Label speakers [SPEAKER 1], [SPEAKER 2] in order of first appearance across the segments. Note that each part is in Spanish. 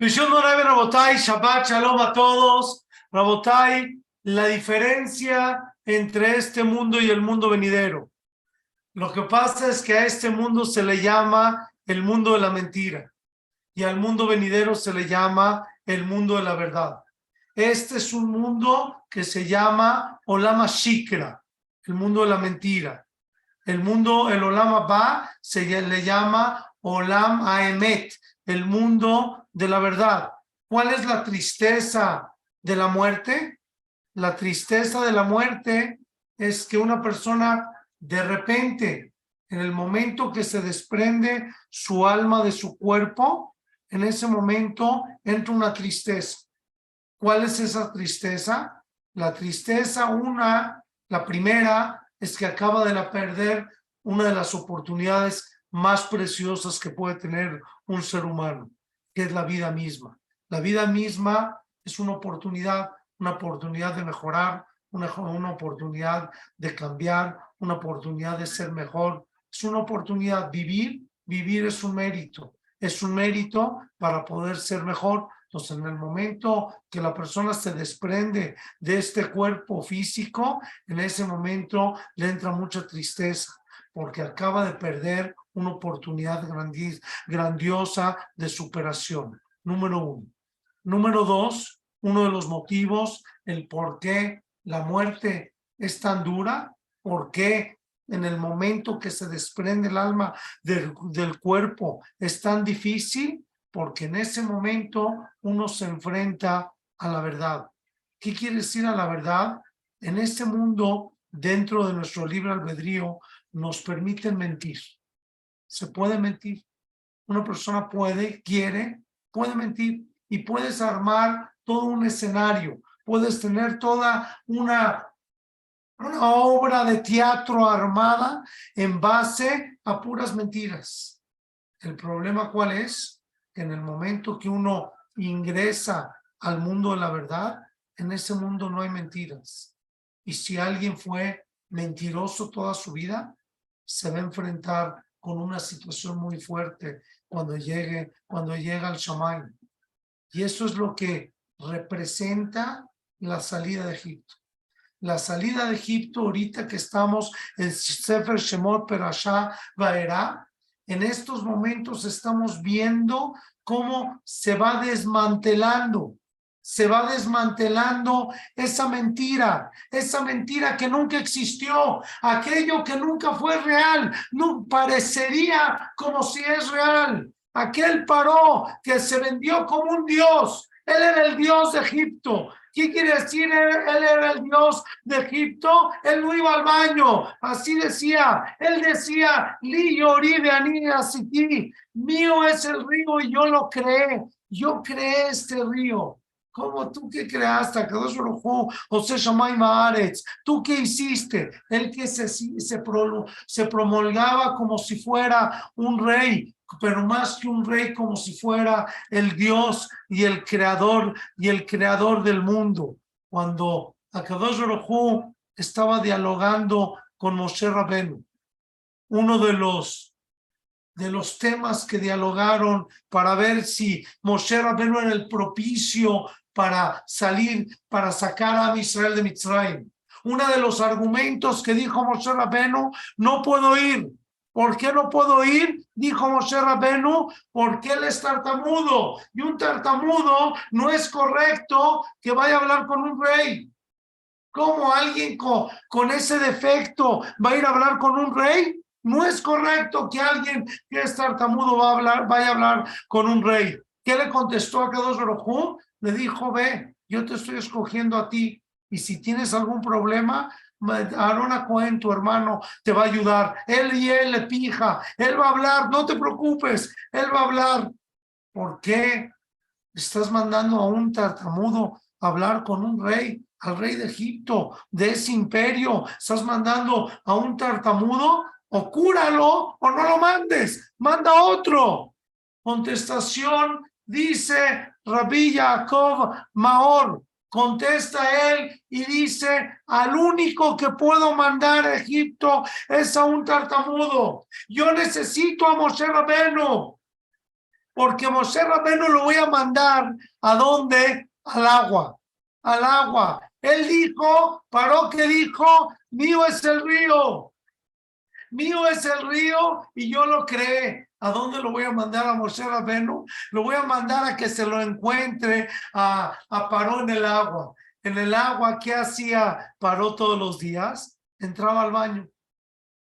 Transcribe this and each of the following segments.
[SPEAKER 1] Rabotai, Shabbat Shalom a todos. Rabotai, la diferencia entre este mundo y el mundo venidero. Lo que pasa es que a este mundo se le llama el mundo de la mentira y al mundo venidero se le llama el mundo de la verdad. Este es un mundo que se llama Olama Shikra, el mundo de la mentira. El mundo, el Olama Ba, se le llama Olam Aemet, el mundo de la verdad. ¿Cuál es la tristeza de la muerte? La tristeza de la muerte es que una persona de repente, en el momento que se desprende su alma de su cuerpo, en ese momento entra una tristeza. ¿Cuál es esa tristeza? La tristeza, una, la primera, es que acaba de perder una de las oportunidades más preciosas que puede tener un ser humano, que es la vida misma. La vida misma es una oportunidad, una oportunidad de mejorar, una, una oportunidad de cambiar, una oportunidad de ser mejor. Es una oportunidad. Vivir, vivir es un mérito. Es un mérito para poder ser mejor. Entonces, en el momento que la persona se desprende de este cuerpo físico, en ese momento le entra mucha tristeza porque acaba de perder una oportunidad grandiosa de superación. Número uno. Número dos, uno de los motivos, el por qué la muerte es tan dura, por qué en el momento que se desprende el alma del, del cuerpo es tan difícil, porque en ese momento uno se enfrenta a la verdad. ¿Qué quiere decir a la verdad? En este mundo, dentro de nuestro libre albedrío, nos permiten mentir. Se puede mentir. Una persona puede, quiere, puede mentir y puedes armar todo un escenario. Puedes tener toda una, una obra de teatro armada en base a puras mentiras. El problema cuál es? Que en el momento que uno ingresa al mundo de la verdad, en ese mundo no hay mentiras. Y si alguien fue mentiroso toda su vida, se va a enfrentar con una situación muy fuerte cuando llegue, cuando llega al Shamay. Y eso es lo que representa la salida de Egipto. La salida de Egipto, ahorita que estamos en Sefer Shemot Perashá Vaera, en estos momentos estamos viendo cómo se va desmantelando se va desmantelando esa mentira, esa mentira que nunca existió, aquello que nunca fue real, no parecería como si es real. Aquel paró que se vendió como un dios, él era el dios de Egipto. ¿Qué quiere decir? Él, era el dios de Egipto. Él no iba al baño. Así decía. Él decía, Li yori de Mío es el río y yo lo creé. Yo creé este río. ¿Cómo tú qué creaste? José Shamay Maaretz. ¿Tú qué hiciste? El que se, se, se promulgaba como si fuera un rey, pero más que un rey, como si fuera el Dios y el creador y el creador del mundo. Cuando Akadosh Baruj estaba dialogando con Moshe Rabenu, uno de los de los temas que dialogaron para ver si Moshe Rabenu era el propicio para salir, para sacar a Israel de Mitzrayim. Uno de los argumentos que dijo Moshe Rabenu, no puedo ir. ¿Por qué no puedo ir? Dijo Moshe Rabenu, porque él es tartamudo. Y un tartamudo no es correcto que vaya a hablar con un rey. ¿Cómo alguien con, ese defecto va a ir a hablar con un rey? No es correcto que alguien que es tartamudo va a hablar, vaya a hablar con un rey. ¿Qué le contestó a Kadosh Baruj le dijo, ve, yo te estoy escogiendo a ti y si tienes algún problema, Arona Cohen, tu hermano, te va a ayudar. Él y él le pija, él va a hablar, no te preocupes, él va a hablar. ¿Por qué estás mandando a un tartamudo a hablar con un rey, al rey de Egipto, de ese imperio? ¿Estás mandando a un tartamudo? O cúralo o no lo mandes, manda otro. Contestación dice Rabbi Jacob Maor, contesta él y dice, al único que puedo mandar a Egipto es a un tartamudo. Yo necesito a Moshe Rabenu. porque Moshe Rabeno lo voy a mandar a dónde? Al agua, al agua. Él dijo, paró que dijo, mío es el río, mío es el río y yo lo creé. ¿A dónde lo voy a mandar a Moshe Rabenu? Lo voy a mandar a que se lo encuentre a, Paró en el agua. En el agua, ¿qué hacía Paró todos los días? Entraba al baño.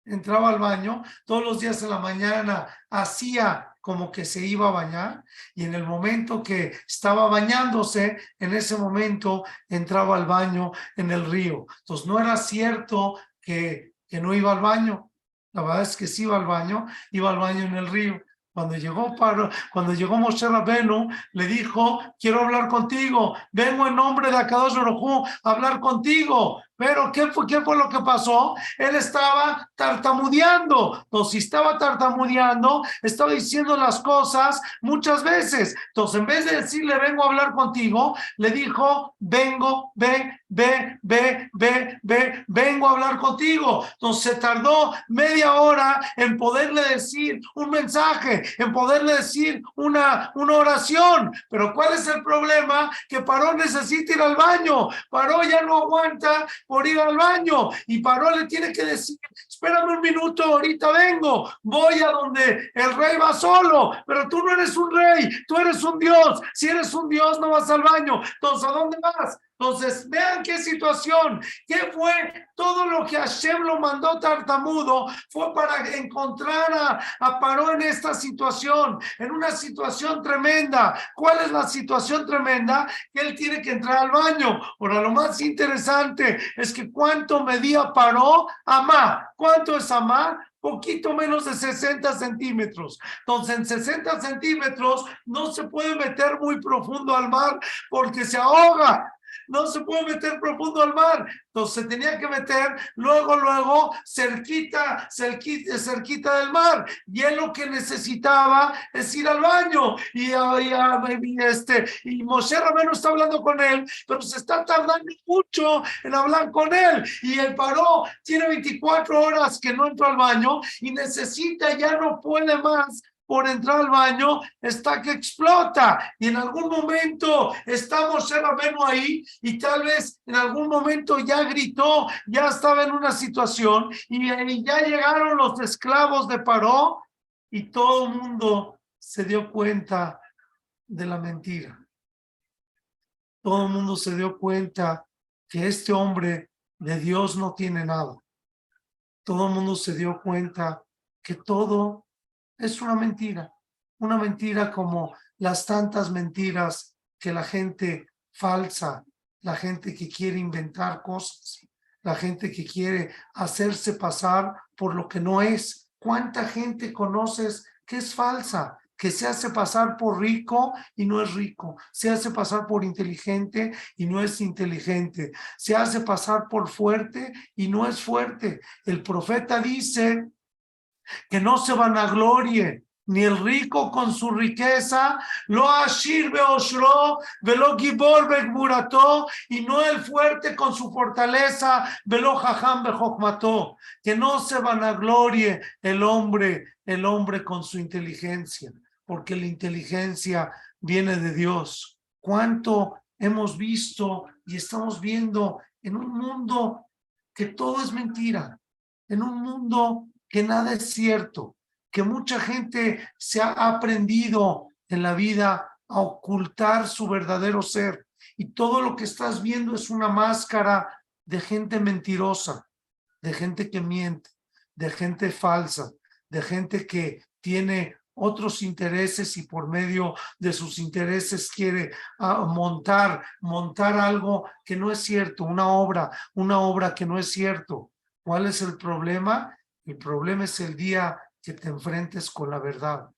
[SPEAKER 1] Entraba al baño todos los días en la mañana, hacía como que se iba a bañar y en el momento que estaba bañándose, en ese momento entraba al baño en el río. Entonces no era cierto que, que no iba al baño, la verdad es que sí iba al baño, iba al baño en el río. Cuando llegó, para, cuando llegó Moshe Rabenu, le dijo, quiero hablar contigo, vengo en nombre de Akadosh Baruj a hablar contigo. Pero ¿qué fue, ¿qué fue lo que pasó? Él estaba tartamudeando. Entonces, estaba tartamudeando, estaba diciendo las cosas muchas veces. Entonces, en vez de decirle, vengo a hablar contigo, le dijo, vengo, ve, ve, ve, ve, ve, vengo a hablar contigo. Entonces, se tardó media hora en poderle decir un mensaje, en poderle decir una, una oración. Pero ¿cuál es el problema? Que Paró necesita ir al baño. Paró ya no aguanta por ir al baño. Y Paró le tiene que decir, espérame un minuto, ahorita vengo, voy a donde el rey va solo, pero tú no eres un rey, tú eres un Dios, si eres un Dios no vas al baño, entonces ¿a dónde vas? Entonces, vean qué situación, qué fue todo lo que Hashem lo mandó tartamudo, fue para encontrar a, a Paró en esta situación, en una situación tremenda. ¿Cuál es la situación tremenda? Que él tiene que entrar al baño. Ahora, lo más interesante es que cuánto medía Paró Amá. ¿Cuánto es Amá? poquito menos de 60 centímetros. Entonces, en 60 centímetros no se puede meter muy profundo al mar porque se ahoga no se puede meter profundo al mar. Entonces se tenía que meter luego, luego, cerquita, cerquita, cerquita del mar. Y él lo que necesitaba es ir al baño. Y, y, este, y Moshe Rameno está hablando con él, pero se está tardando mucho en hablar con él. Y él paró, tiene 24 horas que no entró al baño y necesita, ya no puede más por entrar al baño está que explota y en algún momento estamos en Rabeno ahí y tal vez en algún momento ya gritó, ya estaba en una situación y, ya llegaron los esclavos de Paró y todo el mundo se dio cuenta de la mentira. Todo el mundo se dio cuenta que este hombre de Dios no tiene nada. Todo el mundo se dio cuenta que todo es una mentira, una mentira como las tantas mentiras que la gente falsa, la gente que quiere inventar cosas, la gente que quiere hacerse pasar por lo que no es. ¿Cuánta gente conoces que es falsa? que se hace pasar por rico y no es rico, se hace pasar por inteligente y no es inteligente, se hace pasar por fuerte y no es fuerte. El profeta dice que no se van a glorie ni el rico con su riqueza, lo ashir beoshro, velo gibor murato y no el fuerte con su fortaleza, velo jajam bejokmato, que no se van a glorie el hombre, el hombre con su inteligencia, porque la inteligencia viene de Dios. ¿Cuánto hemos visto y estamos viendo en un mundo que todo es mentira, en un mundo que nada es cierto, que mucha gente se ha aprendido en la vida a ocultar su verdadero ser y todo lo que estás viendo es una máscara de gente mentirosa, de gente que miente, de gente falsa, de gente que tiene otros intereses y por medio de sus intereses quiere ah, montar, montar algo que no es cierto, una obra, una obra que no es cierto. ¿Cuál es el problema? El problema es el día que te enfrentes con la verdad.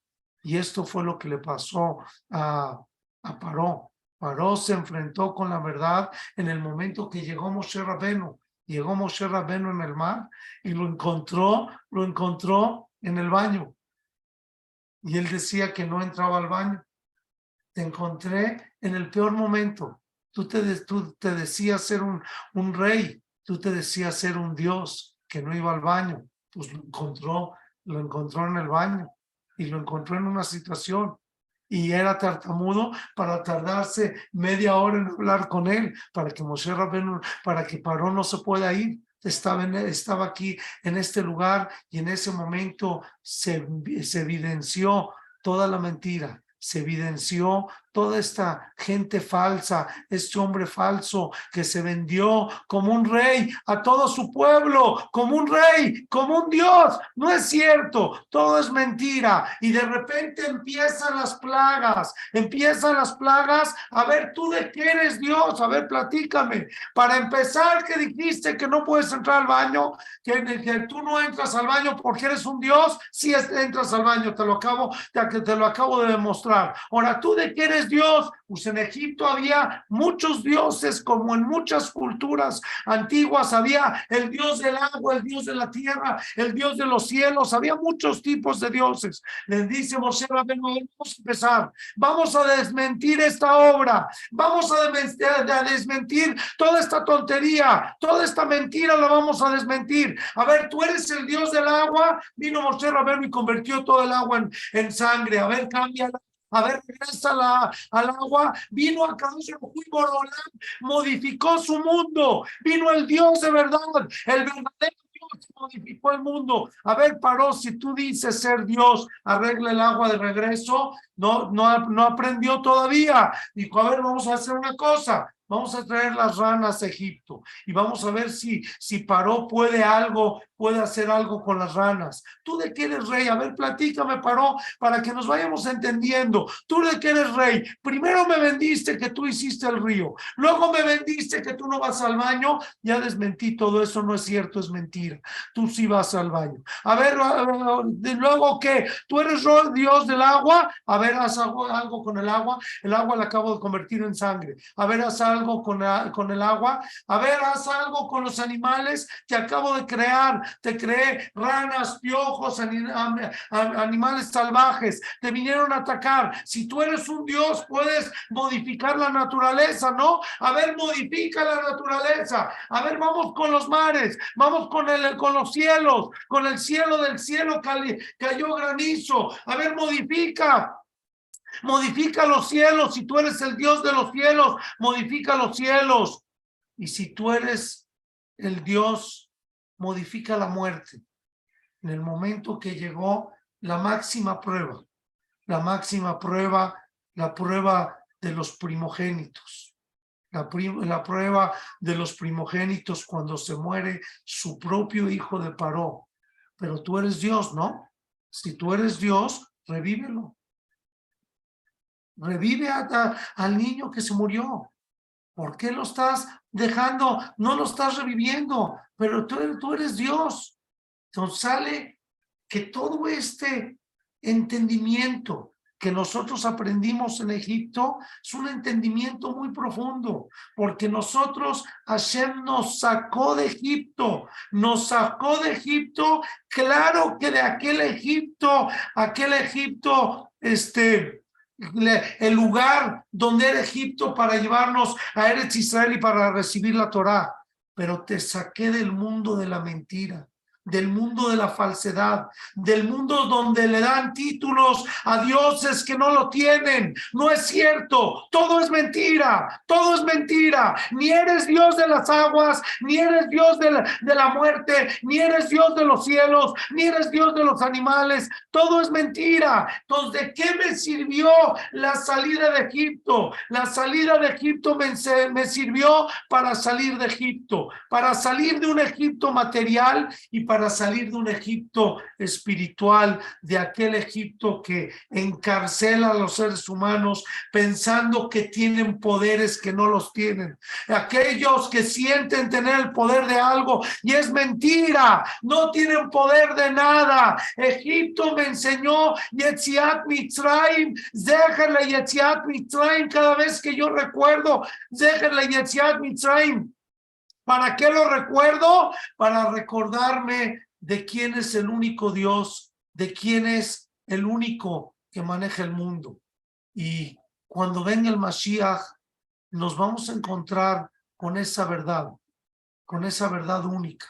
[SPEAKER 1] Y esto fue lo que le pasó a, a Paró. Paró se enfrentó con la verdad en el momento que llegó Moshe Rabeno. Llegó Moshe Rabeno en el mar y lo encontró, lo encontró en el baño. Y él decía que no entraba al baño. Te encontré en el peor momento. Tú te, tú te decías ser un, un rey, tú te decías ser un Dios que no iba al baño pues lo encontró, lo encontró en el baño y lo encontró en una situación. y era tartamudo para tardarse media hora en hablar con él, para que Moshe Rabbeinu, para que Paró no se pueda ir. Estaba, estaba aquí en este lugar y en ese momento se, se evidenció toda la mentira, se evidenció toda esta gente falsa, este hombre falso que se vendió como un rey a todo su pueblo, como un rey, como un Dios. No es cierto, todo es mentira. Y de repente empiezan las plagas, empiezan las plagas. A ver, tú de qué eres Dios, a ver, platícame. Para empezar, que dijiste que no puedes entrar al baño, que, que tú no entras al baño porque eres un Dios, si entras al baño, te lo acabo, te, te lo acabo de demostrar. Ahora, tú de qué eres Dios? Pues en Egipto había muchos dioses, como en muchas culturas antiguas había el dios del agua, el dios de la tierra, el dios de los cielos, había muchos tipos de dioses. Les dice Moshe vamos a empezar, vamos a desmentir esta obra, vamos a desmentir, toda esta tontería, toda esta mentira la vamos a desmentir. A ver, tú eres el dios del agua, vino Moshe Rabenu y convirtió todo el agua en, en sangre. A ver, cámbiala a ver, regresa la, al agua, vino a Borolán, modificó su mundo, vino el Dios de verdad, el verdadero Dios modificó el mundo. A ver, paró, si tú dices ser Dios, arregla el agua de regreso, no, no, no aprendió todavía. Dijo, a ver, vamos a hacer una cosa, Vamos a traer las ranas a Egipto y vamos a ver si, si Paró puede algo, puede hacer algo con las ranas. ¿Tú de qué eres rey? A ver, platícame, Paró, para que nos vayamos entendiendo. ¿Tú de qué eres rey? Primero me vendiste que tú hiciste el río. Luego me vendiste que tú no vas al baño. Ya desmentí todo eso, no es cierto, es mentira. Tú sí vas al baño. A ver, luego qué? ¿Tú eres Dios del agua? A ver, haz algo, algo con el agua. El agua la acabo de convertir en sangre. A ver, haz algo algo con, el agua. A ver, haz algo con los animales que acabo de crear. Te creé ranas, piojos, animales salvajes. Te vinieron a atacar. Si tú eres un Dios, puedes modificar la naturaleza, ¿no? A ver, modifica la naturaleza. A ver, vamos con los mares, vamos con, el, con los cielos, con el cielo del cielo cayó granizo. A ver, modifica. Modifica los cielos. Si tú eres el Dios de los cielos, modifica los cielos. Y si tú eres el Dios, modifica la muerte. En el momento que llegó la máxima prueba, la máxima prueba, la prueba de los primogénitos. La, prueba de los primogénitos cuando se muere su propio hijo de Paró. Pero tú eres Dios, ¿no? Si tú eres Dios, revívelo. Revive al niño que se murió. ¿Por qué lo estás dejando? No lo estás reviviendo, pero tú, tú eres Dios. Entonces sale que todo este entendimiento que nosotros aprendimos en Egipto es un entendimiento muy profundo, porque nosotros, Hashem nos sacó de Egipto, nos sacó de Egipto, claro que de aquel Egipto, aquel Egipto, este, el lugar donde era Egipto para llevarnos a Eretz Israel y para recibir la Torá, pero te saqué del mundo de la mentira del mundo de la falsedad, del mundo donde le dan títulos a dioses que no lo tienen. No es cierto, todo es mentira, todo es mentira. Ni eres Dios de las aguas, ni eres Dios de la, muerte, ni eres Dios de los cielos, ni eres Dios de los animales. Todo es mentira. Entonces, ¿de qué me sirvió la salida de Egipto? La salida de Egipto me, me sirvió para salir de Egipto, para salir de un Egipto material y para para salir de un Egipto espiritual, de aquel Egipto que encarcela a los seres humanos pensando que tienen poderes que no los tienen. Aquellos que sienten tener el poder de algo y es mentira, no tienen poder de nada. Egipto me enseñó Yetziat Mitzrayim, déjenle Yetziat Mitzrayim cada vez que yo recuerdo, déjenle Yetziat Mitzrayim. ¿Para qué lo recuerdo? Para recordarme de quién es el único Dios, de quién es el único que maneja el mundo. Y cuando venga el Mashiach, nos vamos a encontrar con esa verdad, con esa verdad única,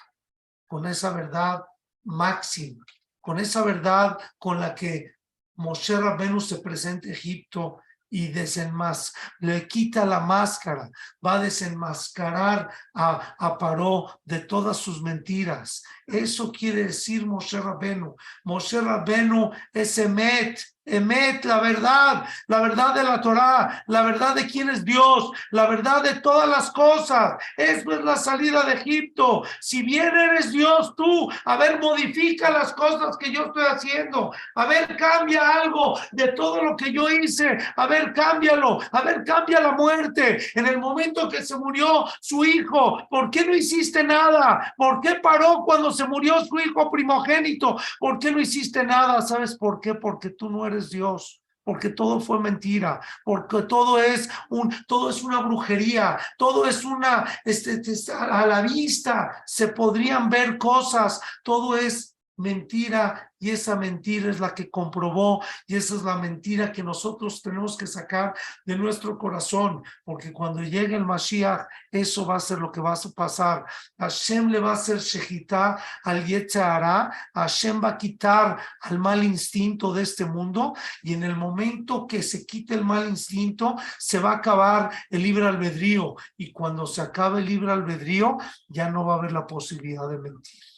[SPEAKER 1] con esa verdad máxima, con esa verdad con la que Moshe Rabbenu se presenta a Egipto y desenmas le quita la máscara, va a desenmascarar a, a Paró de todas sus mentiras. Eso quiere decir Moshe Rabbenu. Moshe Rabbenu es Emet, Emet, la verdad, la verdad de la Torá, la verdad de quién es Dios, la verdad de todas las cosas. Eso es la salida de Egipto. Si bien eres Dios tú, a ver, modifica las cosas que yo estoy haciendo. A ver, cambia algo de todo lo que yo hice. A ver, cámbialo. A ver, cambia la muerte. En el momento que se murió su hijo, ¿por qué no hiciste nada? ¿Por qué paró cuando se murió su hijo primogénito? ¿Por qué no hiciste nada? ¿Sabes por qué? Porque tú no eres Dios, porque todo fue mentira, porque todo es un, todo es una brujería, todo es una, este, este a la vista se podrían ver cosas, todo es mentira y esa mentira es la que comprobó y esa es la mentira que nosotros tenemos que sacar de nuestro corazón porque cuando llegue el Mashiach eso va a ser lo que va a pasar. Hashem le va a hacer shejitá al Yetzahara Hashem va a quitar al mal instinto de este mundo y en el momento que se quite el mal instinto se va a acabar el libre albedrío y cuando se acabe el libre albedrío ya no va a haber la posibilidad de mentir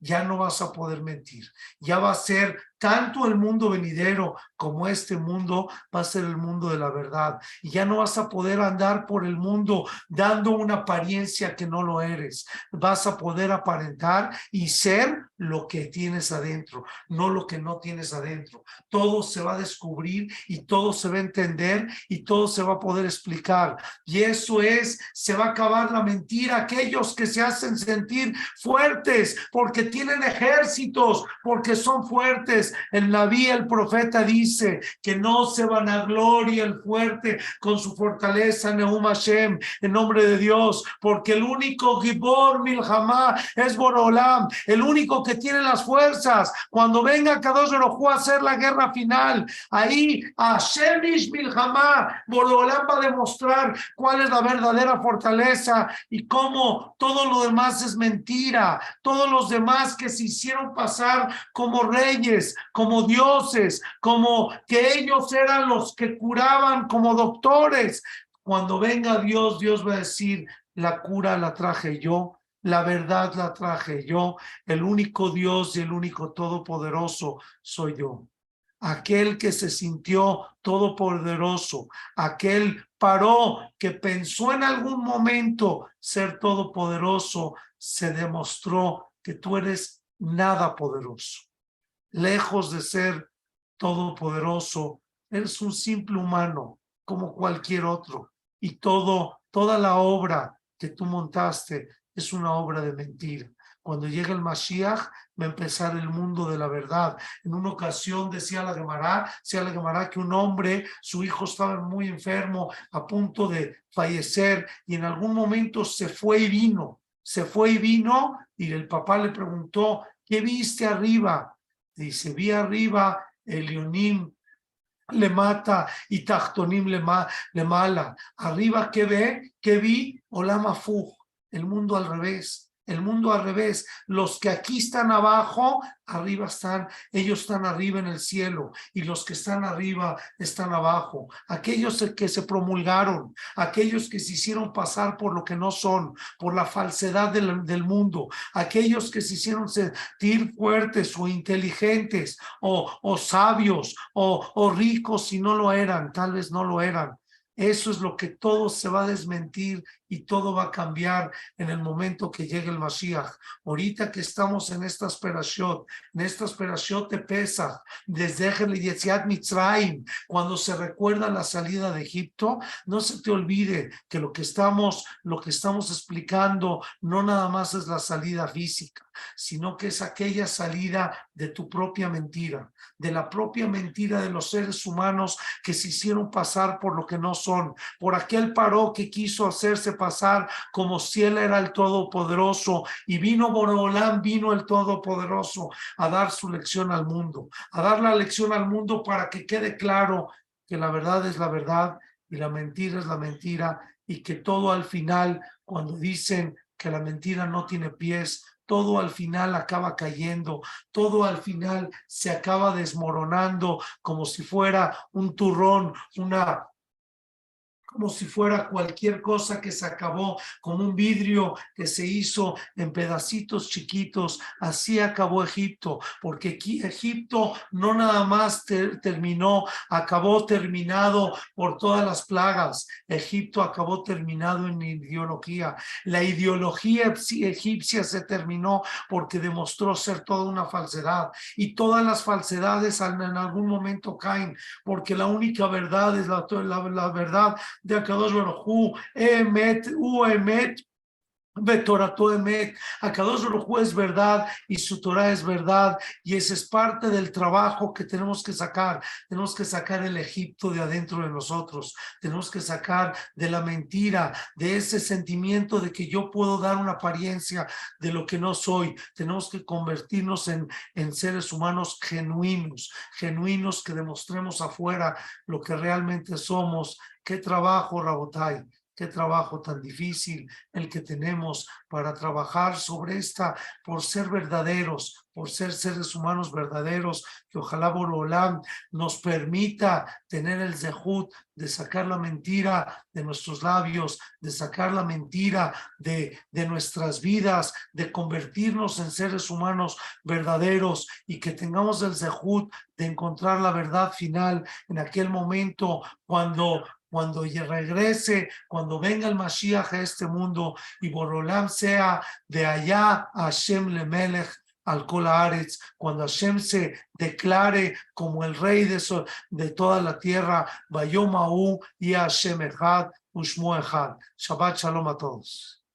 [SPEAKER 1] ya no vas a poder mentir. Ya va a ser tanto el mundo venidero como este mundo va a ser el mundo de la verdad. Y ya no vas a poder andar por el mundo dando una apariencia que no lo eres. Vas a poder aparentar y ser lo que tienes adentro, no lo que no tienes adentro. Todo se va a descubrir y todo se va a entender y todo se va a poder explicar. Y eso es, se va a acabar la mentira. Aquellos que se hacen sentir fuertes porque tienen ejércitos, porque son fuertes el Naví, el profeta, dice que no se van a gloria el fuerte con su fortaleza, Neum Hashem, en nombre de Dios, porque el único Gibor Milhamá es Borolam, el único que tiene las fuerzas. Cuando venga Kadosh Baruj a hacer la guerra final, ahí Hashem Milhamá, Borolam va a demostrar cuál es la verdadera fortaleza y cómo todo lo demás es mentira. Todos los demás que se hicieron pasar como reyes, como dioses, como que ellos eran los que curaban como doctores. Cuando venga Dios, Dios va a decir, la cura la traje yo, la verdad la traje yo, el único Dios y el único todopoderoso soy yo. Aquel que se sintió todopoderoso, aquel paró que pensó en algún momento ser todopoderoso, se demostró que tú eres nada poderoso lejos de ser todopoderoso, eres un simple humano como cualquier otro. Y todo, toda la obra que tú montaste es una obra de mentira. Cuando llegue el Mashiach, va a empezar el mundo de la verdad. En una ocasión decía la Gemara, decía la Gemara que un hombre, su hijo estaba muy enfermo, a punto de fallecer, y en algún momento se fue y vino. Se fue y vino, y el papá le preguntó, ¿qué viste arriba? Dice, vi arriba Elionim le mata y Tachtonim le, le mala. Arriba, ¿qué ve? ¿Qué vi? Olamafuj, el mundo al revés el mundo al revés. Los que aquí están abajo, arriba están, ellos están arriba en el cielo y los que están arriba están abajo. Aquellos que se promulgaron, aquellos que se hicieron pasar por lo que no son, por la falsedad del, mundo, aquellos que se hicieron sentir fuertes o inteligentes o, sabios o ricos si no lo eran, tal vez no lo eran. Eso es lo que todo se va a desmentir y todo va a cambiar en el momento que llegue el Mashiach. Ahorita que estamos en esta esperación, en esta esperación te pesa, desde el Yetziat Mitzrayim, cuando se recuerda la salida de Egipto, no se te olvide que lo que estamos, lo que estamos explicando no nada más es la salida física, sino que es aquella salida de tu propia mentira, de la propia mentira de los seres humanos que se hicieron pasar por lo que no son, por aquel paró que quiso hacerse pasar como si él era el Todopoderoso y vino Borolán, vino el Todopoderoso a dar su lección al mundo, a dar la lección al mundo para que quede claro que la verdad es la verdad y la mentira es la mentira y que todo al final, cuando dicen que la mentira no tiene pies, todo al final acaba cayendo, todo al final se acaba desmoronando como si fuera un turrón, una como si fuera cualquier cosa que se acabó, como un vidrio que se hizo en pedacitos chiquitos. Así acabó Egipto, porque Egipto no nada más terminó, acabó terminado por todas las plagas. Egipto acabó terminado en ideología. La ideología egipcia se terminó porque demostró ser toda una falsedad. Y todas las falsedades en algún momento caen, porque la única verdad es la, la, la verdad de Akadosh Baruj Emet, U Emet, Betorato Emet, Akadosh Baruj es verdad y su Torah es verdad y ese es parte del trabajo que tenemos que sacar. Tenemos que sacar el Egipto de adentro de nosotros. Tenemos que sacar de la mentira, de ese sentimiento de que yo puedo dar una apariencia de lo que no soy. Tenemos que convertirnos en, en seres humanos genuinos, genuinos que demostremos afuera lo que realmente somos Qué trabajo, Rabotai, qué trabajo tan difícil el que tenemos para trabajar sobre esta, por ser verdaderos, por ser seres humanos verdaderos, que ojalá Borolam nos permita tener el zehut de sacar la mentira de nuestros labios, de sacar la mentira de, de nuestras vidas, de convertirnos en seres humanos verdaderos y que tengamos el zehut de encontrar la verdad final en aquel momento cuando cuando regrese, cuando venga el Mashiach a este mundo y Borolam sea de allá a Hashem Lemelech al Kolaretz, cuando Hashem se declare como el rey de, de toda la tierra, Bayomahu y Hashem Echad, Ushmo Echad. Shabbat Shalom a todos.